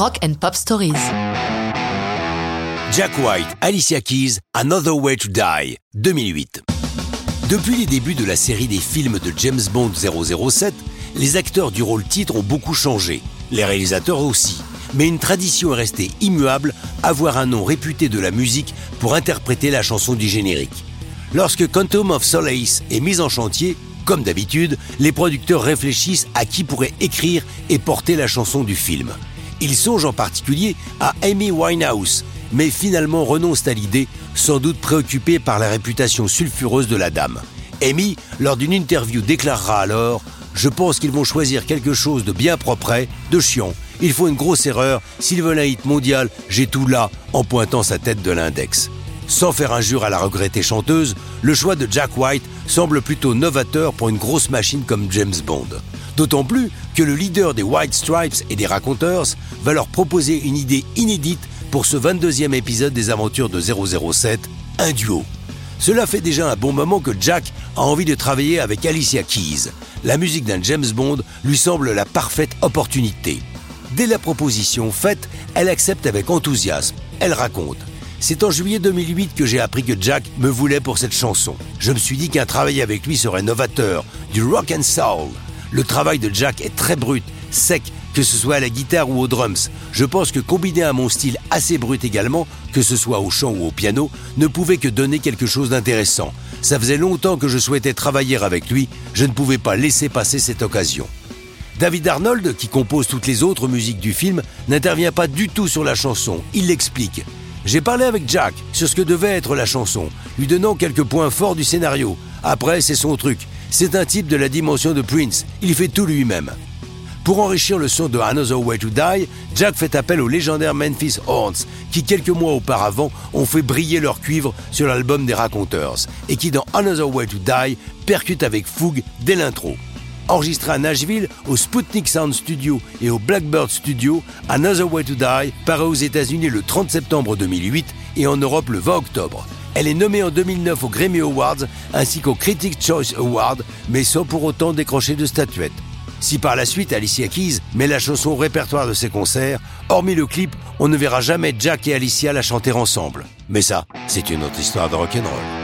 Rock and Pop Stories. Jack White, Alicia Keys, Another Way to Die, 2008. Depuis les débuts de la série des films de James Bond 007, les acteurs du rôle titre ont beaucoup changé, les réalisateurs aussi. Mais une tradition est restée immuable, avoir un nom réputé de la musique pour interpréter la chanson du générique. Lorsque Quantum of Solace est mis en chantier, comme d'habitude, les producteurs réfléchissent à qui pourrait écrire et porter la chanson du film. Ils songent en particulier à Amy Winehouse, mais finalement renoncent à l'idée, sans doute préoccupés par la réputation sulfureuse de la dame. Amy, lors d'une interview, déclarera alors Je pense qu'ils vont choisir quelque chose de bien propre, de chiant. Il faut une grosse erreur. S'ils veulent un hit mondial, j'ai tout là, en pointant sa tête de l'index. Sans faire injure à la regrettée chanteuse, le choix de Jack White semble plutôt novateur pour une grosse machine comme James Bond. D'autant plus que le leader des White Stripes et des Raconteurs va leur proposer une idée inédite pour ce 22e épisode des aventures de 007, un duo. Cela fait déjà un bon moment que Jack a envie de travailler avec Alicia Keys. La musique d'un James Bond lui semble la parfaite opportunité. Dès la proposition faite, elle accepte avec enthousiasme. Elle raconte c'est en juillet 2008 que j'ai appris que Jack me voulait pour cette chanson. Je me suis dit qu'un travail avec lui serait novateur, du rock and soul. Le travail de Jack est très brut, sec, que ce soit à la guitare ou aux drums. Je pense que combiner à mon style assez brut également, que ce soit au chant ou au piano, ne pouvait que donner quelque chose d'intéressant. Ça faisait longtemps que je souhaitais travailler avec lui, je ne pouvais pas laisser passer cette occasion. David Arnold, qui compose toutes les autres musiques du film, n'intervient pas du tout sur la chanson, il l'explique. J'ai parlé avec Jack sur ce que devait être la chanson, lui donnant quelques points forts du scénario. Après, c'est son truc. C'est un type de la dimension de Prince, il fait tout lui-même. Pour enrichir le son de Another Way to Die, Jack fait appel aux légendaires Memphis Horns, qui quelques mois auparavant ont fait briller leur cuivre sur l'album des Raconteurs, et qui dans Another Way to Die percutent avec fougue dès l'intro. Enregistré à Nashville, au Sputnik Sound Studio et au Blackbird Studio, Another Way to Die paraît aux États-Unis le 30 septembre 2008 et en Europe le 20 octobre. Elle est nommée en 2009 aux Grammy Awards ainsi qu'au Critics' Choice Award, mais sans pour autant décrocher de statuette. Si par la suite Alicia Keys met la chanson au répertoire de ses concerts, hormis le clip, on ne verra jamais Jack et Alicia la chanter ensemble. Mais ça, c'est une autre histoire de rock'n'roll.